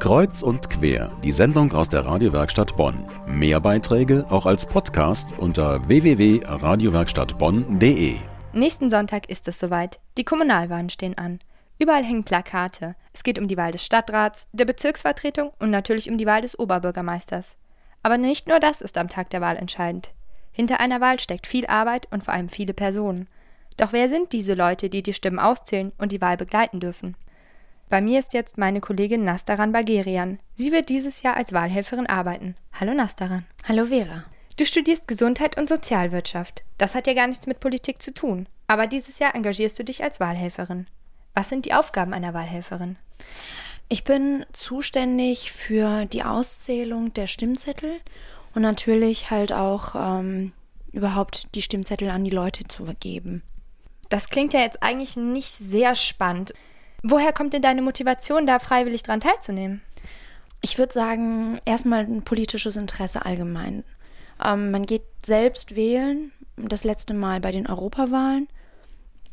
Kreuz und quer, die Sendung aus der Radiowerkstatt Bonn. Mehr Beiträge auch als Podcast unter www.radiowerkstattbonn.de. Nächsten Sonntag ist es soweit. Die Kommunalwahlen stehen an. Überall hängen Plakate. Es geht um die Wahl des Stadtrats, der Bezirksvertretung und natürlich um die Wahl des Oberbürgermeisters. Aber nicht nur das ist am Tag der Wahl entscheidend. Hinter einer Wahl steckt viel Arbeit und vor allem viele Personen. Doch wer sind diese Leute, die die Stimmen auszählen und die Wahl begleiten dürfen? Bei mir ist jetzt meine Kollegin Nastaran Bagerian. Sie wird dieses Jahr als Wahlhelferin arbeiten. Hallo Nastaran. Hallo Vera. Du studierst Gesundheit und Sozialwirtschaft. Das hat ja gar nichts mit Politik zu tun. Aber dieses Jahr engagierst du dich als Wahlhelferin. Was sind die Aufgaben einer Wahlhelferin? Ich bin zuständig für die Auszählung der Stimmzettel und natürlich halt auch ähm, überhaupt die Stimmzettel an die Leute zu vergeben. Das klingt ja jetzt eigentlich nicht sehr spannend. Woher kommt denn deine Motivation, da freiwillig dran teilzunehmen? Ich würde sagen, erstmal ein politisches Interesse allgemein. Ähm, man geht selbst wählen, das letzte Mal bei den Europawahlen.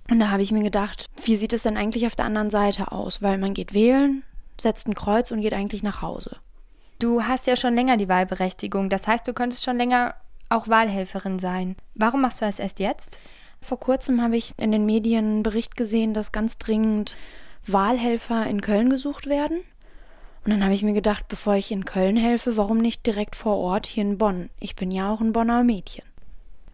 Und da habe ich mir gedacht, wie sieht es denn eigentlich auf der anderen Seite aus? Weil man geht wählen, setzt ein Kreuz und geht eigentlich nach Hause. Du hast ja schon länger die Wahlberechtigung, das heißt, du könntest schon länger auch Wahlhelferin sein. Warum machst du das erst jetzt? Vor kurzem habe ich in den Medien einen Bericht gesehen, dass ganz dringend Wahlhelfer in Köln gesucht werden. Und dann habe ich mir gedacht, bevor ich in Köln helfe, warum nicht direkt vor Ort hier in Bonn? Ich bin ja auch ein Bonner Mädchen.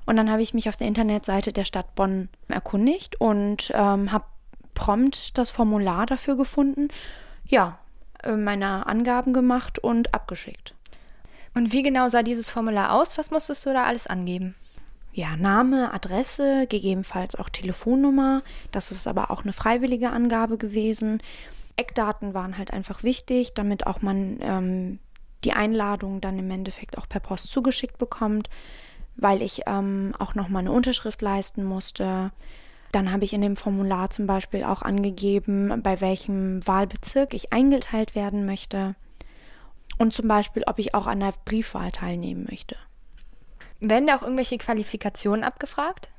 Und dann habe ich mich auf der Internetseite der Stadt Bonn erkundigt und ähm, habe prompt das Formular dafür gefunden. Ja, äh, meine Angaben gemacht und abgeschickt. Und wie genau sah dieses Formular aus? Was musstest du da alles angeben? Ja, Name, Adresse, gegebenenfalls auch Telefonnummer. Das ist aber auch eine freiwillige Angabe gewesen. Eckdaten waren halt einfach wichtig, damit auch man ähm, die Einladung dann im Endeffekt auch per Post zugeschickt bekommt, weil ich ähm, auch nochmal eine Unterschrift leisten musste. Dann habe ich in dem Formular zum Beispiel auch angegeben, bei welchem Wahlbezirk ich eingeteilt werden möchte und zum Beispiel, ob ich auch an der Briefwahl teilnehmen möchte. Werden da auch irgendwelche Qualifikationen abgefragt?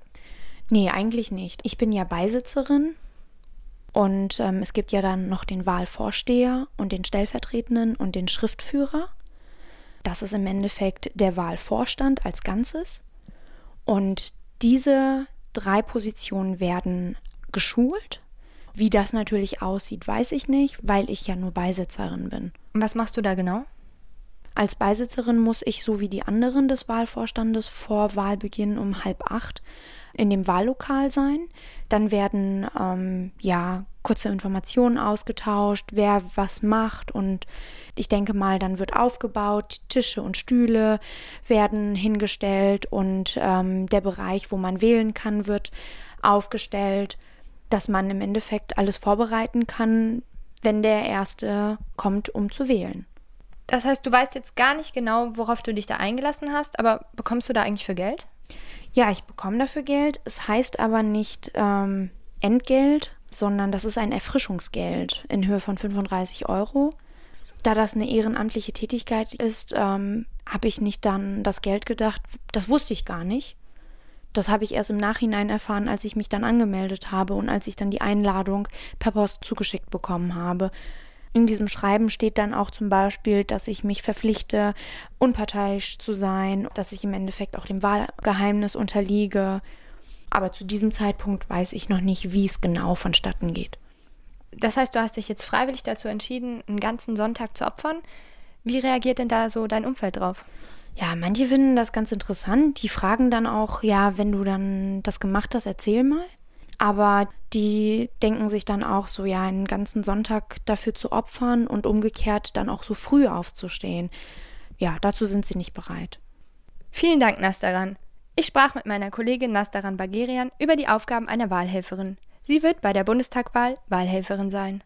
Nee, eigentlich nicht. Ich bin ja Beisitzerin und ähm, es gibt ja dann noch den Wahlvorsteher und den Stellvertretenden und den Schriftführer. Das ist im Endeffekt der Wahlvorstand als Ganzes. Und diese drei Positionen werden geschult. Wie das natürlich aussieht, weiß ich nicht, weil ich ja nur Beisitzerin bin. Und was machst du da genau? Als Beisitzerin muss ich, so wie die anderen des Wahlvorstandes, vor Wahlbeginn um halb acht in dem Wahllokal sein. Dann werden ähm, ja kurze Informationen ausgetauscht, wer was macht und ich denke mal, dann wird aufgebaut, Tische und Stühle werden hingestellt und ähm, der Bereich, wo man wählen kann, wird aufgestellt, dass man im Endeffekt alles vorbereiten kann, wenn der Erste kommt, um zu wählen. Das heißt, du weißt jetzt gar nicht genau, worauf du dich da eingelassen hast, aber bekommst du da eigentlich für Geld? Ja, ich bekomme dafür Geld. Es heißt aber nicht ähm, Entgelt, sondern das ist ein Erfrischungsgeld in Höhe von 35 Euro. Da das eine ehrenamtliche Tätigkeit ist, ähm, habe ich nicht dann das Geld gedacht. Das wusste ich gar nicht. Das habe ich erst im Nachhinein erfahren, als ich mich dann angemeldet habe und als ich dann die Einladung per Post zugeschickt bekommen habe. In diesem Schreiben steht dann auch zum Beispiel, dass ich mich verpflichte, unparteiisch zu sein, dass ich im Endeffekt auch dem Wahlgeheimnis unterliege. Aber zu diesem Zeitpunkt weiß ich noch nicht, wie es genau vonstatten geht. Das heißt, du hast dich jetzt freiwillig dazu entschieden, einen ganzen Sonntag zu opfern. Wie reagiert denn da so dein Umfeld drauf? Ja, manche finden das ganz interessant. Die fragen dann auch, ja, wenn du dann das gemacht hast, erzähl mal. Aber die denken sich dann auch so, ja, einen ganzen Sonntag dafür zu opfern und umgekehrt dann auch so früh aufzustehen. Ja, dazu sind sie nicht bereit. Vielen Dank, Nastaran. Ich sprach mit meiner Kollegin Nastaran Bagerian über die Aufgaben einer Wahlhelferin. Sie wird bei der Bundestagwahl Wahlhelferin sein.